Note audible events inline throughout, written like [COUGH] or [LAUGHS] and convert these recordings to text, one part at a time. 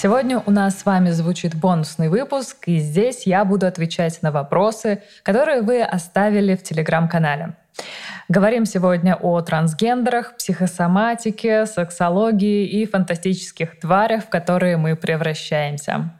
Сегодня у нас с вами звучит бонусный выпуск, и здесь я буду отвечать на вопросы, которые вы оставили в телеграм-канале. Говорим сегодня о трансгендерах, психосоматике, сексологии и фантастических тварях, в которые мы превращаемся.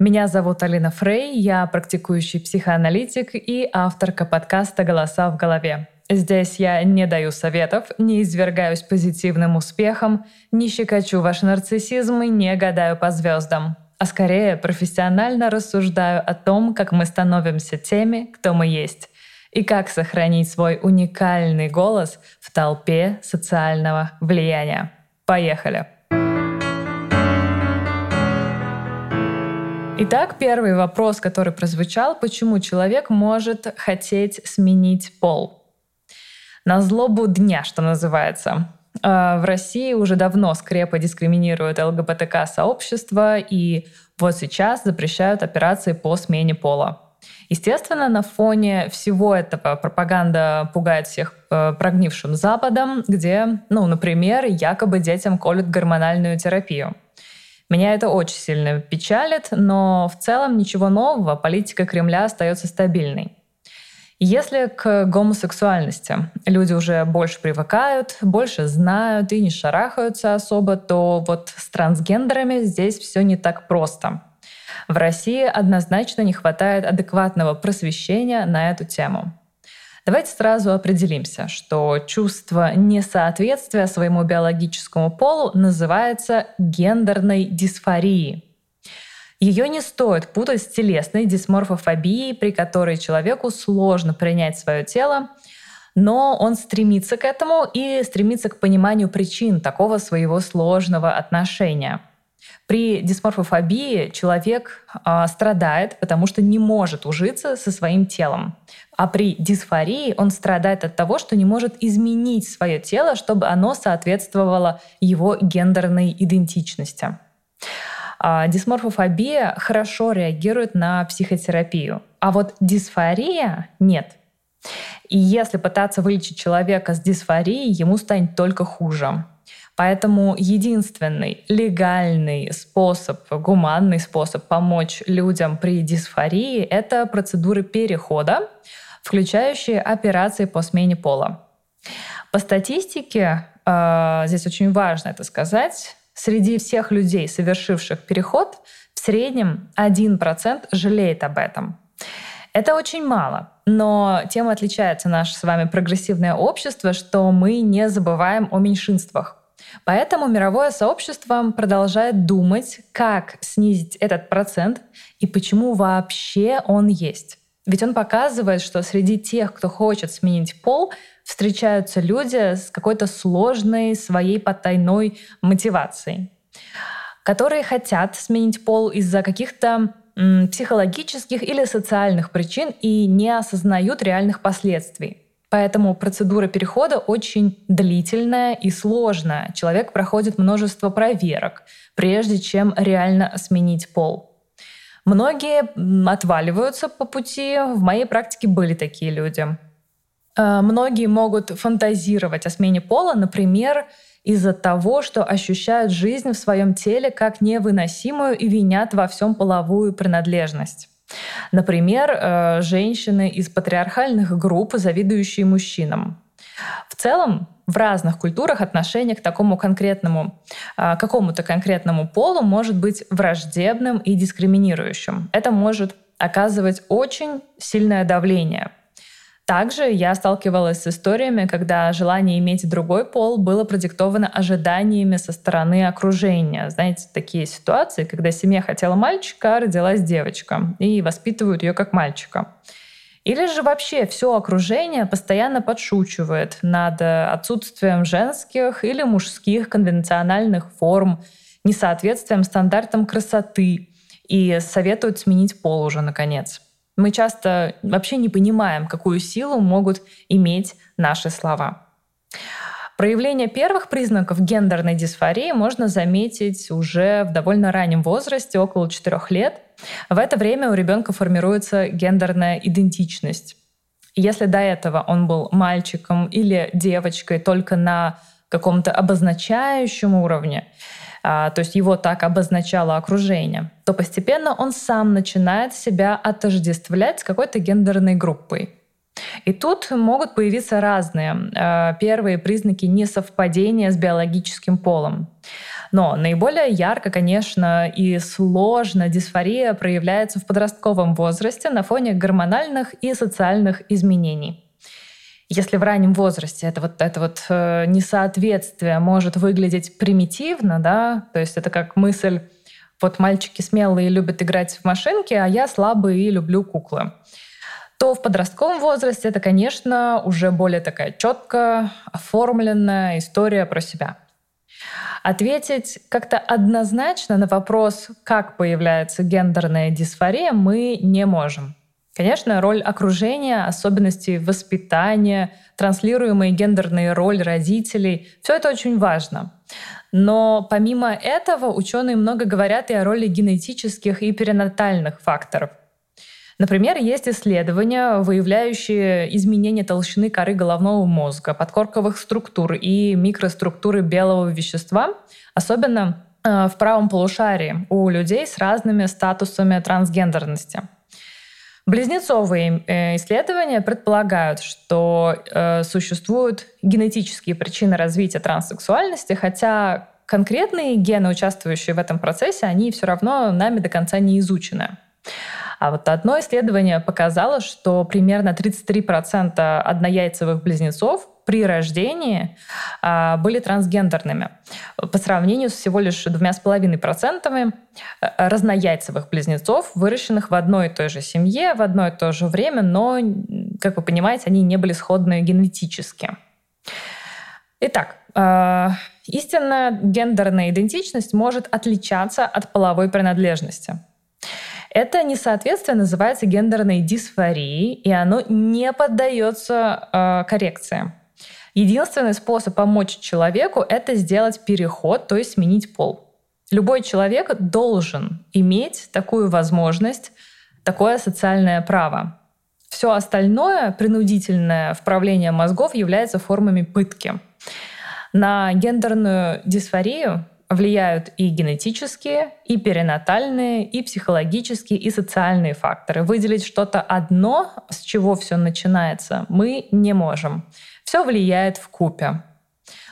Меня зовут Алина Фрей, я практикующий психоаналитик и авторка подкаста «Голоса в голове». Здесь я не даю советов, не извергаюсь позитивным успехом, не щекочу ваш нарциссизм и не гадаю по звездам, а скорее профессионально рассуждаю о том, как мы становимся теми, кто мы есть, и как сохранить свой уникальный голос в толпе социального влияния. Поехали! Итак, первый вопрос, который прозвучал, почему человек может хотеть сменить пол? На злобу дня, что называется. Э, В России уже давно скрепы дискриминируют ЛГБТК-сообщество, и вот сейчас запрещают операции по смене пола. Естественно, на фоне всего этого пропаганда пугает всех э, прогнившим Западом, где, ну, например, якобы детям колют гормональную терапию. Меня это очень сильно печалит, но в целом ничего нового, политика Кремля остается стабильной. Если к гомосексуальности люди уже больше привыкают, больше знают и не шарахаются особо, то вот с трансгендерами здесь все не так просто. В России однозначно не хватает адекватного просвещения на эту тему. Давайте сразу определимся, что чувство несоответствия своему биологическому полу называется гендерной дисфорией. Ее не стоит путать с телесной дисморфофобией, при которой человеку сложно принять свое тело, но он стремится к этому и стремится к пониманию причин такого своего сложного отношения – при дисморфофобии человек э, страдает, потому что не может ужиться со своим телом. А при дисфории он страдает от того, что не может изменить свое тело, чтобы оно соответствовало его гендерной идентичности. А дисморфофобия хорошо реагирует на психотерапию, а вот дисфория нет. И если пытаться вылечить человека с дисфорией, ему станет только хуже. Поэтому единственный легальный способ, гуманный способ помочь людям при дисфории — это процедуры перехода, включающие операции по смене пола. По статистике, э, здесь очень важно это сказать, среди всех людей, совершивших переход, в среднем 1% жалеет об этом. Это очень мало, но тем отличается наше с вами прогрессивное общество, что мы не забываем о меньшинствах. Поэтому мировое сообщество продолжает думать, как снизить этот процент и почему вообще он есть. Ведь он показывает, что среди тех, кто хочет сменить пол, встречаются люди с какой-то сложной своей потайной мотивацией, которые хотят сменить пол из-за каких-то психологических или социальных причин и не осознают реальных последствий. Поэтому процедура перехода очень длительная и сложная. Человек проходит множество проверок, прежде чем реально сменить пол. Многие отваливаются по пути. В моей практике были такие люди. Э, многие могут фантазировать о смене пола, например, из-за того, что ощущают жизнь в своем теле как невыносимую и винят во всем половую принадлежность. Например, э, женщины из патриархальных групп, завидующие мужчинам. В целом, в разных культурах отношение к такому конкретному, э, какому-то конкретному полу может быть враждебным и дискриминирующим. Это может оказывать очень сильное давление – также я сталкивалась с историями, когда желание иметь другой пол было продиктовано ожиданиями со стороны окружения. Знаете, такие ситуации, когда семья хотела мальчика, а родилась девочка, и воспитывают ее как мальчика. Или же вообще все окружение постоянно подшучивает над отсутствием женских или мужских конвенциональных форм, несоответствием стандартам красоты и советуют сменить пол уже наконец. Мы часто вообще не понимаем, какую силу могут иметь наши слова. Проявление первых признаков гендерной дисфории можно заметить уже в довольно раннем возрасте, около 4 лет. В это время у ребенка формируется гендерная идентичность. Если до этого он был мальчиком или девочкой только на каком-то обозначающем уровне, а, то есть его так обозначало окружение, то постепенно он сам начинает себя отождествлять с какой-то гендерной группой. И тут могут появиться разные а, первые признаки несовпадения с биологическим полом. Но наиболее ярко, конечно, и сложно дисфория проявляется в подростковом возрасте на фоне гормональных и социальных изменений. Если в раннем возрасте это вот это вот э, несоответствие может выглядеть примитивно, да, то есть это как мысль, вот мальчики смелые любят играть в машинки, а я слабый и люблю куклы то в подростковом возрасте это, конечно, уже более такая четко оформленная история про себя. Ответить как-то однозначно на вопрос, как появляется гендерная дисфория, мы не можем. Конечно, роль окружения, особенности воспитания, транслируемая гендерная роль родителей — все это очень важно. Но помимо этого ученые много говорят и о роли генетических и перинатальных факторов. Например, есть исследования, выявляющие изменения толщины коры головного мозга, подкорковых структур и микроструктуры белого вещества, особенно э, в правом полушарии у людей с разными статусами трансгендерности. Близнецовые э, исследования предполагают, что э, существуют генетические причины развития транссексуальности, хотя конкретные гены, участвующие в этом процессе, они все равно нами до конца не изучены. А вот одно исследование показало, что примерно 33% однояйцевых близнецов при рождении а, были трансгендерными по сравнению с всего лишь двумя с половиной процентами э, разнояйцевых близнецов, выращенных в одной и той же семье в одно и то же время, но, как вы понимаете, они не были сходны генетически. Итак, э, истинная гендерная идентичность может отличаться от половой принадлежности. Это несоответствие называется гендерной дисфорией, и оно не поддается э, коррекции. Единственный способ помочь человеку — это сделать переход, то есть сменить пол. Любой человек должен иметь такую возможность, такое социальное право. Все остальное, принудительное вправление мозгов, является формами пытки. На гендерную дисфорию влияют и генетические, и перинатальные, и психологические, и социальные факторы. Выделить что-то одно, с чего все начинается, мы не можем. Все влияет в купе.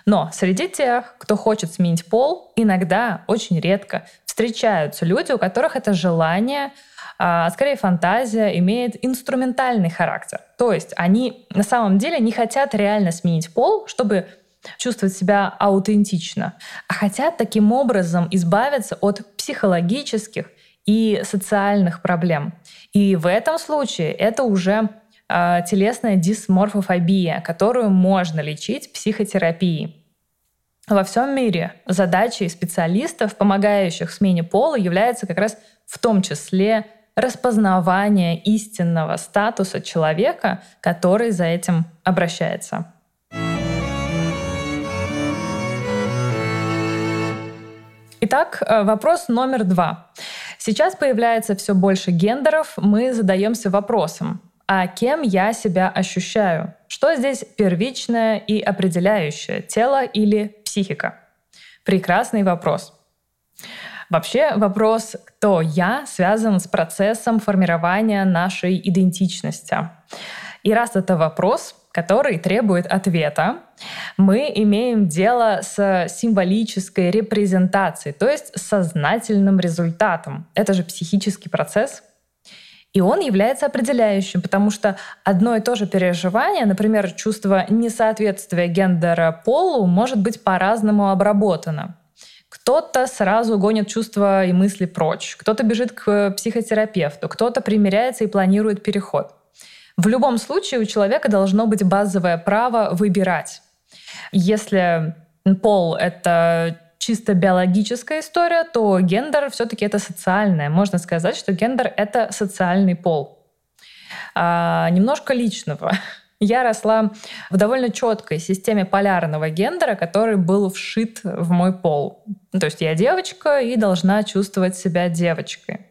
Но среди тех, кто хочет сменить пол, иногда, очень редко, встречаются люди, у которых это желание, а скорее фантазия, имеет инструментальный характер. То есть они на самом деле не хотят реально сменить пол, чтобы чувствовать себя аутентично, а хотят таким образом избавиться от психологических и социальных проблем. И в этом случае это уже э, телесная дисморфофобия, которую можно лечить психотерапией. Во всем мире задачей специалистов, помогающих смене пола, является как раз в том числе распознавание истинного статуса человека, который за этим обращается. Итак, э, вопрос номер два. Сейчас появляется все больше гендеров, мы задаемся вопросом, а кем я себя ощущаю? Что здесь первичное и определяющее, тело или психика? Прекрасный вопрос. Вообще вопрос «кто я» связан с процессом формирования нашей идентичности. И раз это вопрос, который требует ответа, мы имеем дело с символической репрезентацией, то есть сознательным результатом. Это же психический процесс. И он является определяющим, потому что одно и то же переживание, например, чувство несоответствия гендера полу, может быть по-разному обработано. Кто-то сразу гонит чувства и мысли прочь, кто-то бежит к психотерапевту, кто-то примиряется и планирует переход. В любом случае у человека должно быть базовое право выбирать. Если пол — это чисто биологическая история, то гендер все-таки это социальное. Можно сказать, что гендер — это социальный пол. А, немножко личного. Я росла в довольно четкой системе полярного гендера, который был вшит в мой пол. То есть я девочка и должна чувствовать себя девочкой.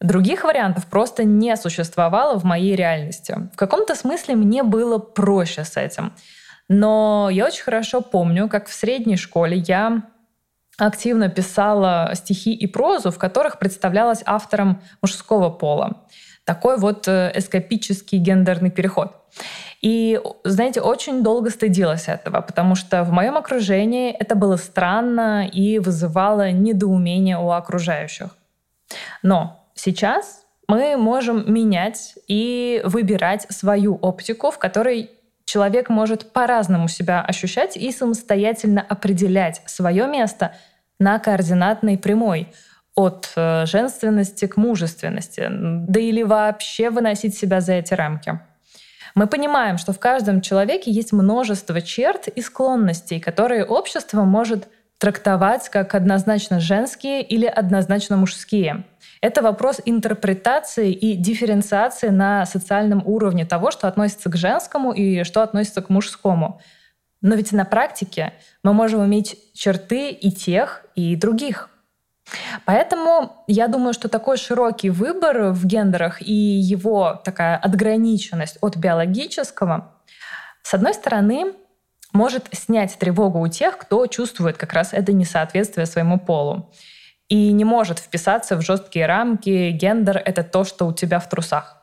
Других вариантов просто не существовало в моей реальности. В каком-то смысле мне было проще с этим. Но я очень хорошо помню, как в средней школе я активно писала стихи и прозу, в которых представлялась автором мужского пола. Такой вот э, эскапический гендерный переход. И, знаете, очень долго стыдилась этого, потому что в моем окружении это было странно и вызывало недоумение у окружающих. Но сейчас мы можем менять и выбирать свою оптику, в которой человек может по-разному себя ощущать и самостоятельно определять свое место на координатной прямой от э, женственности к мужественности, да или вообще выносить себя за эти рамки. Мы понимаем, что в каждом человеке есть множество черт и склонностей, которые общество может трактовать как однозначно женские или однозначно мужские. Это вопрос интерпретации и дифференциации на социальном уровне того, что относится к женскому и что относится к мужскому. Но ведь на практике мы можем иметь черты и тех, и других. Поэтому я думаю, что такой широкий выбор в гендерах и его такая отграниченность от биологического, с одной стороны, может снять тревогу у тех, кто чувствует как раз это несоответствие своему полу и не может вписаться в жесткие рамки. Гендер — это то, что у тебя в трусах.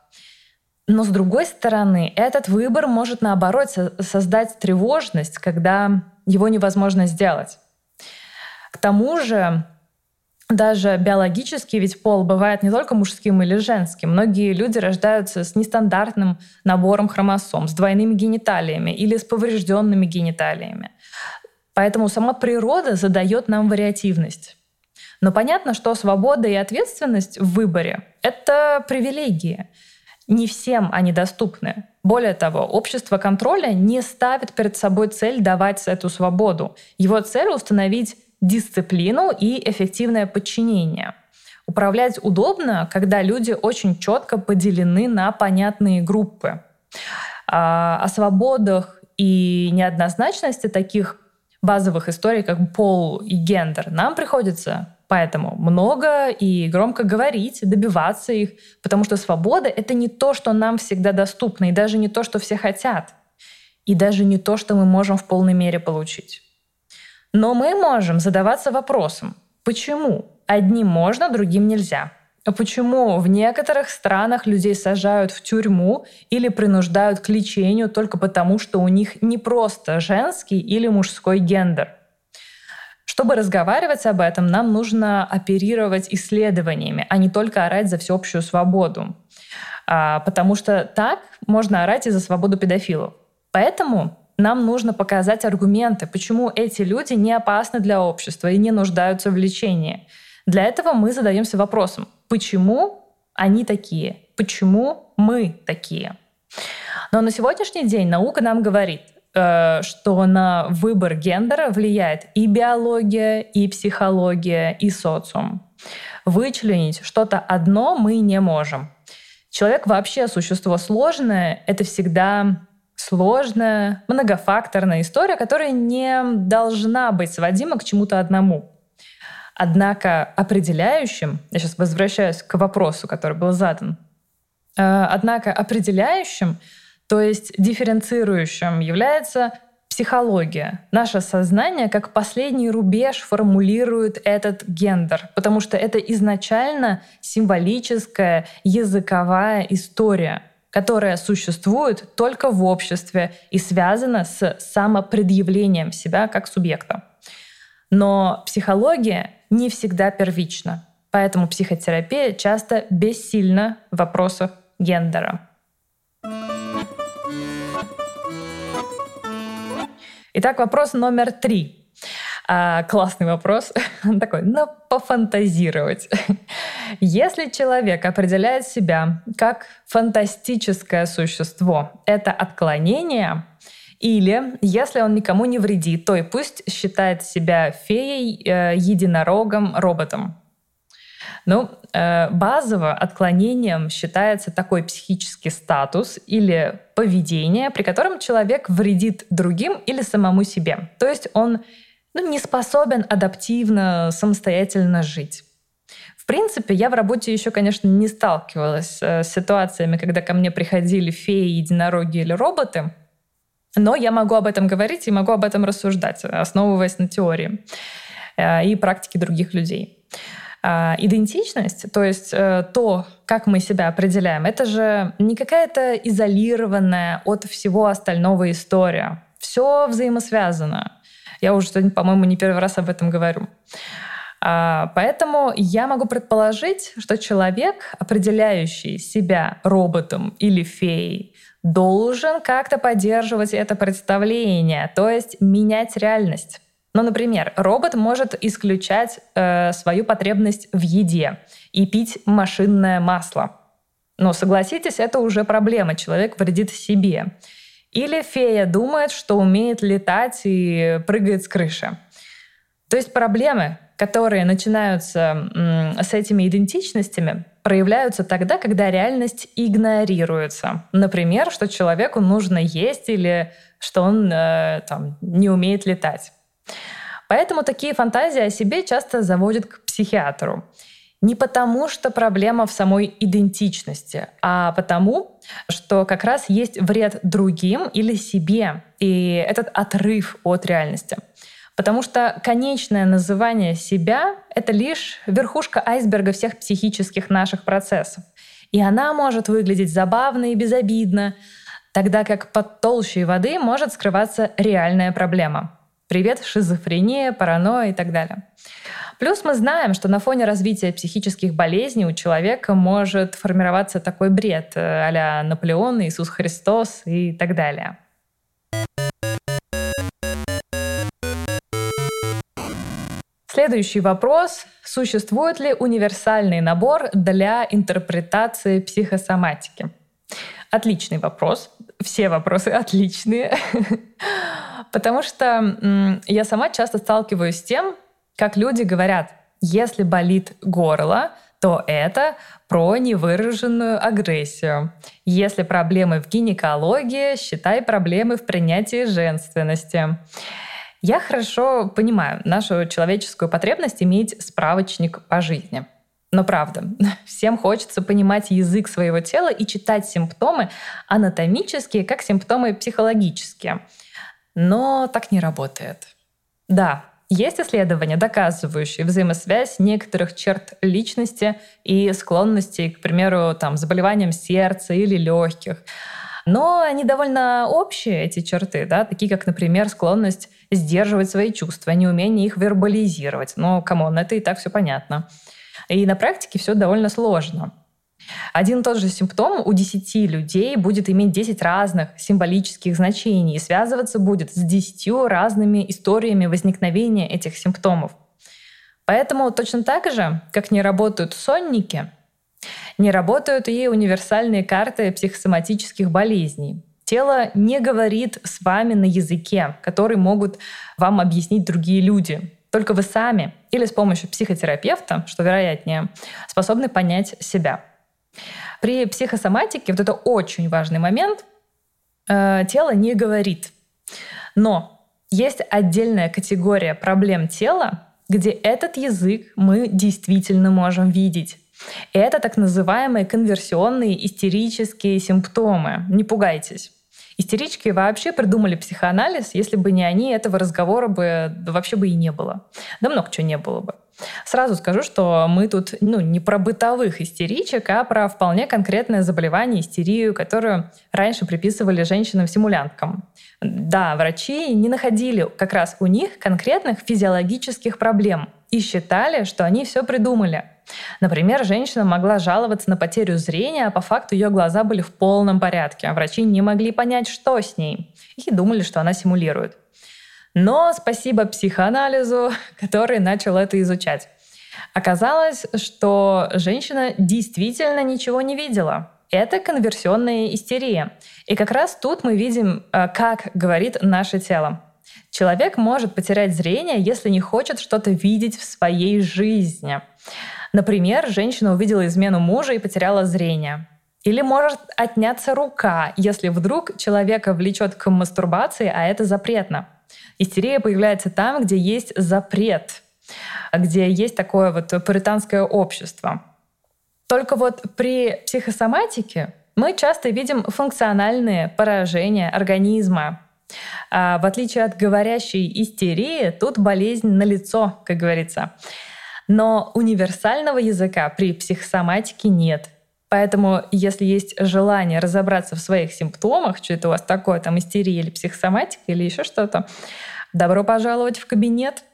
Но с другой стороны, этот выбор может наоборот создать тревожность, когда его невозможно сделать. К тому же даже биологически, ведь пол бывает не только мужским или женским. Многие люди рождаются с нестандартным набором хромосом, с двойными гениталиями или с поврежденными гениталиями. Поэтому сама природа задает нам вариативность. Но понятно, что свобода и ответственность в выборе — это привилегии. Не всем они доступны. Более того, общество контроля не ставит перед собой цель давать эту свободу. Его цель — установить дисциплину и эффективное подчинение. Управлять удобно, когда люди очень четко поделены на понятные группы. А, о свободах и неоднозначности таких базовых историй, как пол и гендер, нам приходится поэтому много и громко говорить, добиваться их, потому что свобода — это не то, что нам всегда доступно, и даже не то, что все хотят, и даже не то, что мы можем в полной мере получить. Но мы можем задаваться вопросом, почему одним можно, другим нельзя? А почему в некоторых странах людей сажают в тюрьму или принуждают к лечению только потому, что у них не просто женский или мужской гендер? Чтобы разговаривать об этом, нам нужно оперировать исследованиями, а не только орать за всеобщую свободу. А, потому что так можно орать и за свободу педофилов. Поэтому нам нужно показать аргументы, почему эти люди не опасны для общества и не нуждаются в лечении. Для этого мы задаемся вопросом, почему они такие, почему мы такие. Но на сегодняшний день наука нам говорит, э, что на выбор гендера влияет и биология, и психология, и социум. Вычленить что-то одно мы не можем. Человек вообще существо сложное, это всегда сложная, многофакторная история, которая не должна быть сводима к чему-то одному. Однако определяющим, я сейчас возвращаюсь к вопросу, который был задан, э, однако определяющим, то есть дифференцирующим является психология. Наше сознание как последний рубеж формулирует этот гендер, потому что это изначально символическая языковая история — которая существует только в обществе и связана с самопредъявлением себя как субъекта. Но психология не всегда первична, поэтому психотерапия часто бессильна в вопросах гендера. Итак, вопрос номер три. А, классный вопрос. [LAUGHS] Такой, ну, пофантазировать. [LAUGHS] Если человек определяет себя как фантастическое существо, это отклонение, или если он никому не вредит, то и пусть считает себя феей, э, единорогом, роботом. Ну, э, базово отклонением считается такой психический статус или поведение, при котором человек вредит другим или самому себе. То есть он ну, не способен адаптивно, самостоятельно жить. В принципе, я в работе еще, конечно, не сталкивалась э, с ситуациями, когда ко мне приходили феи, единороги или роботы, но я могу об этом говорить и могу об этом рассуждать, основываясь на теории э, и практике других людей. А, идентичность, то есть э, то, как мы себя определяем, это же не какая-то изолированная от всего остального история. Все взаимосвязано. Я уже по-моему, не первый раз об этом говорю. А, поэтому я могу предположить, что человек, определяющий себя роботом или феей, должен как-то поддерживать это представление, то есть менять реальность. Ну, например, робот может исключать э, свою потребность в еде и пить машинное масло. Но согласитесь, это уже проблема. Человек вредит себе. Или фея думает, что умеет летать и прыгает с крыши. То есть проблемы, которые начинаются с этими идентичностями, проявляются тогда, когда реальность игнорируется. Например, что человеку нужно есть или что он э, там, не умеет летать. Поэтому такие фантазии о себе часто заводят к психиатру. Не потому, что проблема в самой идентичности, а потому, что как раз есть вред другим или себе, и этот отрыв от реальности. Потому что конечное называние себя — это лишь верхушка айсберга всех психических наших процессов. И она может выглядеть забавно и безобидно, тогда как под толщей воды может скрываться реальная проблема — Привет, шизофрения, паранойя и так далее. Плюс мы знаем, что на фоне развития психических болезней у человека может формироваться такой бред а Наполеон, Иисус Христос и так далее. Следующий вопрос. Существует ли универсальный набор для интерпретации психосоматики? Отличный вопрос. Все вопросы отличные. [LAUGHS] Потому что я сама часто сталкиваюсь с тем, как люди говорят, если болит горло, то это про невыраженную агрессию. Если проблемы в гинекологии, считай проблемы в принятии женственности. Я хорошо понимаю нашу человеческую потребность иметь справочник по жизни. Но правда, [LAUGHS] всем хочется понимать язык своего тела и читать симптомы анатомические, как симптомы психологические. Но так не работает. Да, есть исследования, доказывающие взаимосвязь некоторых черт личности и склонностей, к примеру, там, заболеваниям сердца или легких. Но они довольно общие, эти черты, да, такие как, например, склонность сдерживать свои чувства, неумение их вербализировать. Но, come on, это и так все понятно. И на практике все довольно сложно. Один и тот же симптом у 10 людей будет иметь 10 разных символических значений и связываться будет с 10 разными историями возникновения этих симптомов. Поэтому точно так же, как не работают сонники, не работают и универсальные карты психосоматических болезней. Тело не говорит с вами на языке, который могут вам объяснить другие люди. Только вы сами или с помощью психотерапевта, что вероятнее, способны понять себя. При психосоматике вот это очень важный момент. Э, тело не говорит. Но есть отдельная категория проблем тела, где этот язык мы действительно можем видеть. Это так называемые конверсионные истерические симптомы. Не пугайтесь. Истерички вообще придумали психоанализ, если бы не они, этого разговора бы вообще бы и не было. Да много чего не было бы. Сразу скажу, что мы тут ну, не про бытовых истеричек, а про вполне конкретное заболевание, истерию, которую раньше приписывали женщинам-симулянткам. Да, врачи не находили как раз у них конкретных физиологических проблем и считали, что они все придумали. Например, женщина могла жаловаться на потерю зрения, а по факту ее глаза были в полном порядке, а врачи не могли понять, что с ней, и думали, что она симулирует. Но спасибо психоанализу, [LAUGHS] который начал это изучать. Оказалось, что женщина действительно ничего не видела. Это конверсионная истерия. И как раз тут мы видим, э, как говорит наше тело. Человек может потерять зрение, если не хочет что-то видеть в своей жизни. Например, женщина увидела измену мужа и потеряла зрение. Или может отняться рука, если вдруг человека влечет к мастурбации, а это запретно. Истерия появляется там, где есть запрет, где есть такое вот пуританское общество. Только вот при психосоматике мы часто видим функциональные поражения организма. А в отличие от говорящей истерии, тут болезнь на лицо, как говорится. Но универсального языка при психосоматике нет. Поэтому, если есть желание разобраться в своих симптомах, что это у вас такое, там истерия или психосоматика или еще что-то, добро пожаловать в кабинет.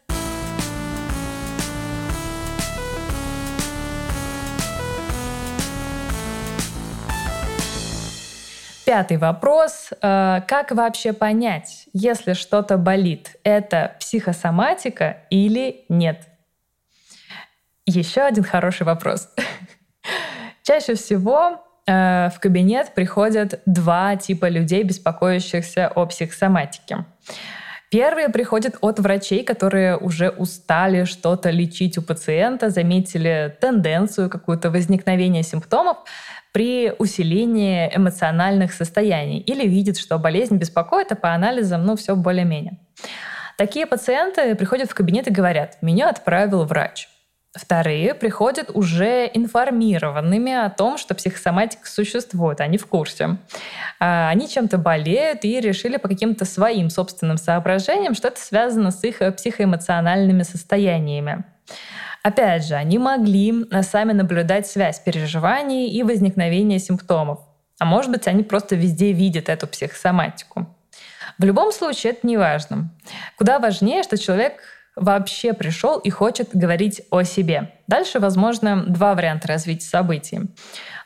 Пятый вопрос. Э, как вообще понять, если что-то болит, это психосоматика или нет? Еще один хороший вопрос. [LAUGHS] Чаще всего э, в кабинет приходят два типа людей, беспокоящихся о психосоматике. Первые приходят от врачей, которые уже устали что-то лечить у пациента, заметили тенденцию какую-то возникновения симптомов, при усилении эмоциональных состояний или видит, что болезнь беспокоит, а по анализам, ну, все более-менее. Такие пациенты приходят в кабинет и говорят, меня отправил врач. Вторые приходят уже информированными о том, что психосоматика существует, они в курсе. А, они чем-то болеют и решили по каким-то своим собственным соображениям, что это связано с их психоэмоциональными состояниями. Опять же, они могли э, сами наблюдать связь переживаний и возникновения симптомов. А может быть, они просто везде видят эту психосоматику. В любом случае, это не важно. Куда важнее, что человек вообще пришел и хочет говорить о себе. Дальше, возможно, два варианта развития событий.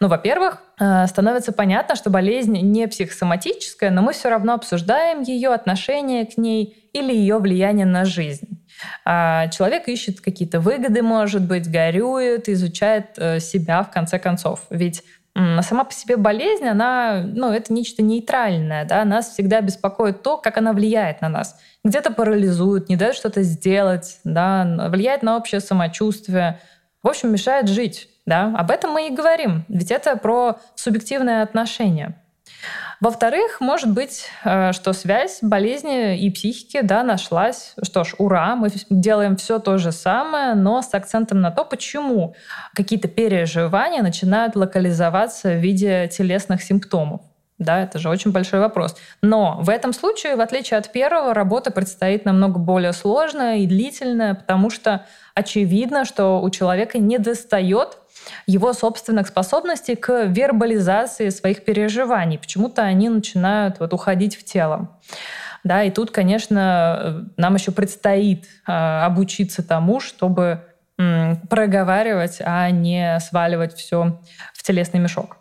Ну, во-первых, э, становится понятно, что болезнь не психосоматическая, но мы все равно обсуждаем ее отношение к ней или ее влияние на жизнь. А человек ищет какие-то выгоды, может быть, горюет, изучает э, себя в конце концов. Ведь сама по себе болезнь, она, ну, это нечто нейтральное, да, нас всегда беспокоит то, как она влияет на нас. Где-то парализует, не дает что-то сделать, да, влияет на общее самочувствие, в общем, мешает жить, да. Об этом мы и говорим, ведь это про субъективное отношение. Во-вторых, может быть, э, что связь болезни и психики да, нашлась. Что ж, ура, мы делаем все то же самое, но с акцентом на то, почему какие-то переживания начинают локализоваться в виде телесных симптомов. Да, это же очень большой вопрос. Но в этом случае, в отличие от первого, работа предстоит намного более сложная и длительная, потому что очевидно, что у человека не достает его собственных способностей к вербализации своих переживаний. Почему-то они начинают вот уходить в тело. Да, и тут, конечно, нам еще предстоит э, обучиться тому, чтобы проговаривать, а не сваливать все в телесный мешок.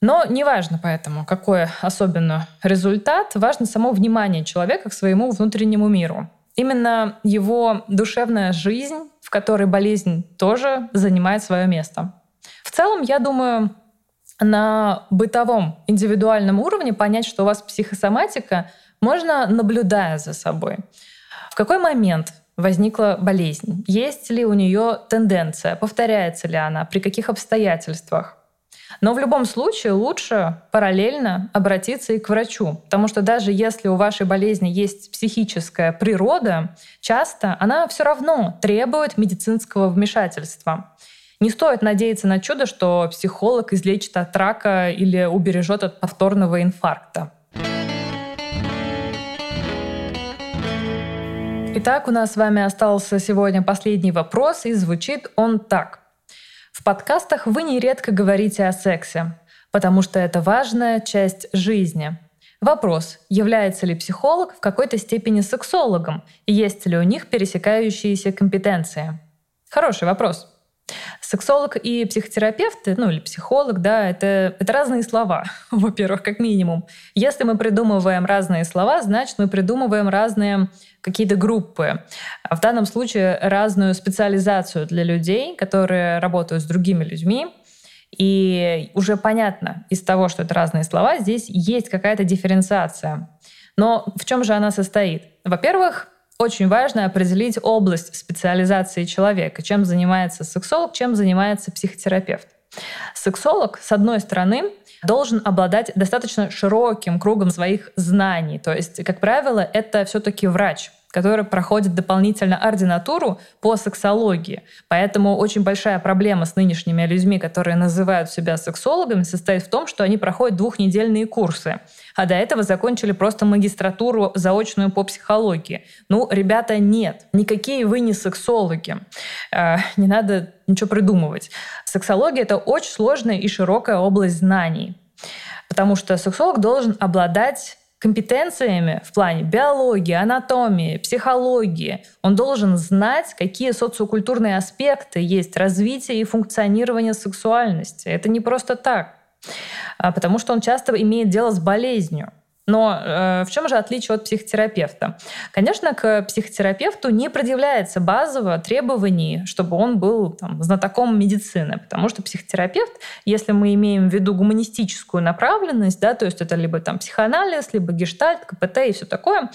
Но не важно поэтому, какой особенно результат, важно само внимание человека к своему внутреннему миру. Именно его душевная жизнь которой болезнь тоже занимает свое место. В целом, я думаю, на бытовом индивидуальном уровне понять, что у вас психосоматика, можно наблюдая за собой. В какой момент возникла болезнь? Есть ли у нее тенденция? Повторяется ли она? При каких обстоятельствах? Но в любом случае лучше параллельно обратиться и к врачу, потому что даже если у вашей болезни есть психическая природа, часто она все равно требует медицинского вмешательства. Не стоит надеяться на чудо, что психолог излечит от рака или убережет от повторного инфаркта. Итак, у нас с вами остался сегодня последний вопрос, и звучит он так. В подкастах вы нередко говорите о сексе, потому что это важная часть жизни. Вопрос, является ли психолог в какой-то степени сексологом и есть ли у них пересекающиеся компетенции? Хороший вопрос. Сексолог и психотерапевт, ну или психолог, да, это, это разные слова, [LAUGHS] во-первых, как минимум. Если мы придумываем разные слова, значит, мы придумываем разные какие-то группы. В данном случае разную специализацию для людей, которые работают с другими людьми. И уже понятно из того, что это разные слова, здесь есть какая-то дифференциация. Но в чем же она состоит? Во-первых, очень важно определить область специализации человека, чем занимается сексолог, чем занимается психотерапевт. Сексолог, с одной стороны, должен обладать достаточно широким кругом своих знаний. То есть, как правило, это все-таки врач который проходит дополнительно ординатуру по сексологии. Поэтому очень большая проблема с нынешними людьми, которые называют себя сексологами, состоит в том, что они проходят двухнедельные курсы, а до этого закончили просто магистратуру заочную по психологии. Ну, ребята, нет, никакие вы не сексологи. Э, не надо ничего придумывать. Сексология — это очень сложная и широкая область знаний. Потому что сексолог должен обладать компетенциями в плане биологии, анатомии, психологии. Он должен знать, какие социокультурные аспекты есть развития и функционирования сексуальности. Это не просто так, а потому что он часто имеет дело с болезнью. Но э, в чем же отличие от психотерапевта? Конечно, к психотерапевту не предъявляется базово требований, чтобы он был там, знатоком медицины, потому что психотерапевт, если мы имеем в виду гуманистическую направленность, да, то есть это либо там психоанализ, либо гештальт, КПТ и все такое,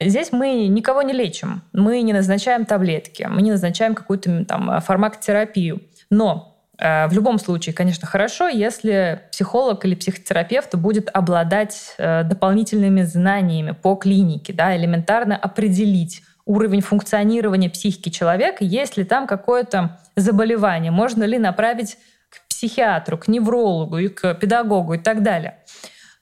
Здесь мы никого не лечим, мы не назначаем таблетки, мы не назначаем какую-то там фармакотерапию. Но в любом случае, конечно, хорошо, если психолог или психотерапевт будет обладать э, дополнительными знаниями по клинике, да, элементарно определить уровень функционирования психики человека, есть ли там какое-то заболевание, можно ли направить к психиатру, к неврологу и к педагогу и так далее.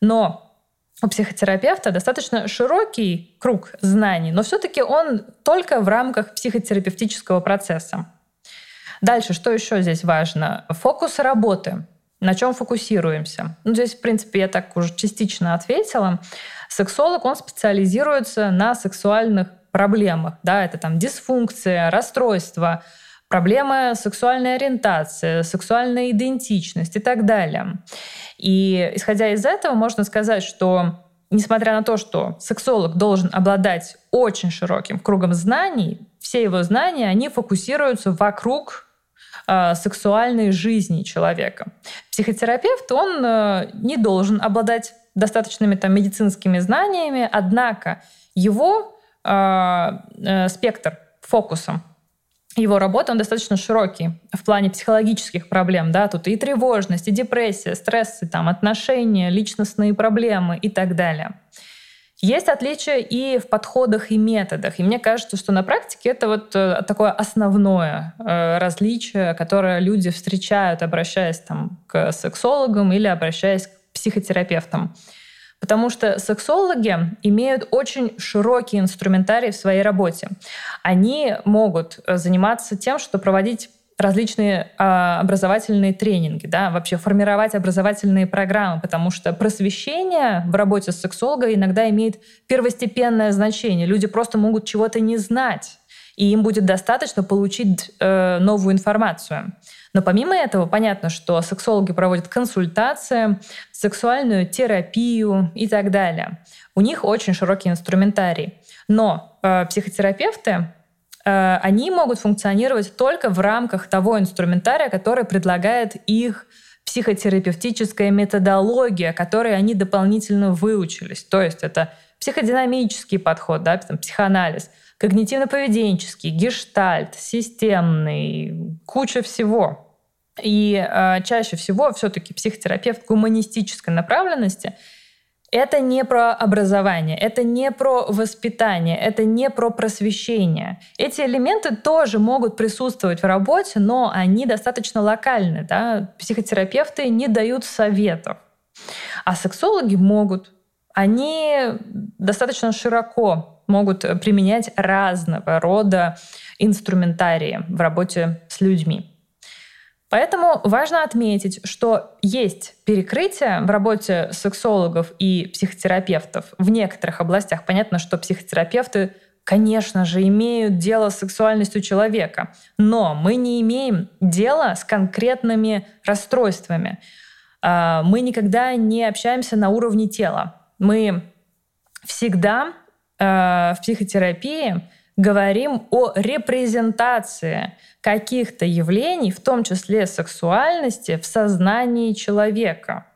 Но у психотерапевта достаточно широкий круг знаний, но все-таки он только в рамках психотерапевтического процесса. Дальше, что еще здесь важно? Фокус работы. На чем фокусируемся? Ну, здесь, в принципе, я так уже частично ответила. Сексолог, он специализируется на сексуальных проблемах. Да, это там дисфункция, расстройство, проблемы сексуальной ориентации, сексуальная идентичность и так далее. И исходя из этого, можно сказать, что несмотря на то, что сексолог должен обладать очень широким кругом знаний, все его знания, они фокусируются вокруг сексуальной жизни человека. Психотерапевт, он э, не должен обладать достаточными там, медицинскими знаниями, однако его э, э, спектр фокуса его работа, он достаточно широкий в плане психологических проблем, да, тут и тревожность, и депрессия, стрессы, там, отношения, личностные проблемы и так далее. Есть отличия и в подходах и методах. И мне кажется, что на практике это вот э, такое основное э, различие, которое люди встречают, обращаясь там, к сексологам или обращаясь к психотерапевтам. Потому что сексологи имеют очень широкий инструментарий в своей работе. Они могут э, заниматься тем, что проводить различные а, образовательные тренинги, да, вообще формировать образовательные программы, потому что просвещение в работе с сексологом иногда имеет первостепенное значение. Люди просто могут чего-то не знать, и им будет достаточно получить э, новую информацию. Но помимо этого, понятно, что сексологи проводят консультации, сексуальную терапию и так далее. У них очень широкий инструментарий. Но э, психотерапевты Э, они могут функционировать только в рамках того инструментария, который предлагает их психотерапевтическая методология, которой они дополнительно выучились. То есть это психодинамический подход, да, там, психоанализ, когнитивно-поведенческий, гештальт, системный, куча всего. И э, чаще всего все-таки психотерапевт гуманистической направленности — это не про образование, это не про воспитание, это не про просвещение. Эти элементы тоже могут присутствовать в работе, но они достаточно локальны. Да? Психотерапевты не дают советов, а сексологи могут. Они достаточно широко могут применять разного рода инструментарии в работе с людьми. Поэтому важно отметить, что есть перекрытие в работе сексологов и психотерапевтов в некоторых областях. Понятно, что психотерапевты, конечно же, имеют дело с сексуальностью человека, но мы не имеем дела с конкретными расстройствами. А, мы никогда не общаемся на уровне тела. Мы всегда а, в психотерапии говорим о репрезентации каких-то явлений, в том числе сексуальности, в сознании человека.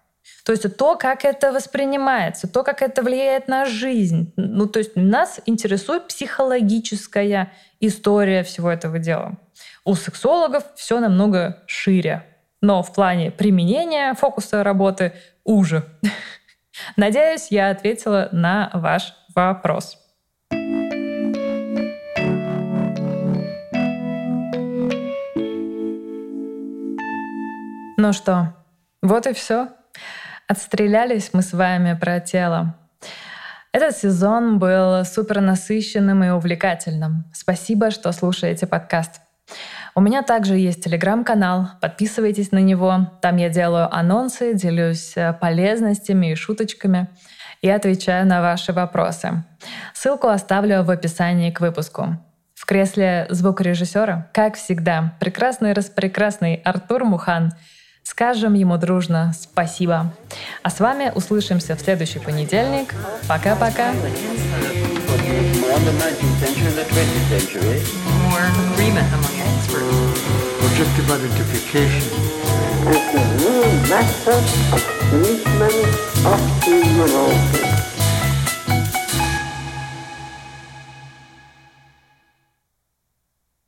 То есть то, как это воспринимается, то, как это влияет на жизнь. Ну, то есть нас интересует психологическая история всего этого дела. У сексологов все намного шире, но в плане применения фокуса работы уже. [LAUGHS] Надеюсь, я ответила на ваш вопрос. Ну что, вот и все. Отстрелялись мы с вами про тело. Этот сезон был супер насыщенным и увлекательным. Спасибо, что слушаете подкаст. У меня также есть телеграм-канал, подписывайтесь на него. Там я делаю анонсы, делюсь э, полезностями и шуточками и отвечаю на ваши вопросы. Ссылку оставлю в описании к выпуску. В кресле звукорежиссера, как всегда, прекрасный-распрекрасный Артур Мухан. Скажем ему дружно спасибо. А с вами услышимся в следующий понедельник. Пока-пока. More in the 19th century and the 20th century. More agreement among experts. Objective identification. as the new method of treatment of the neurosis.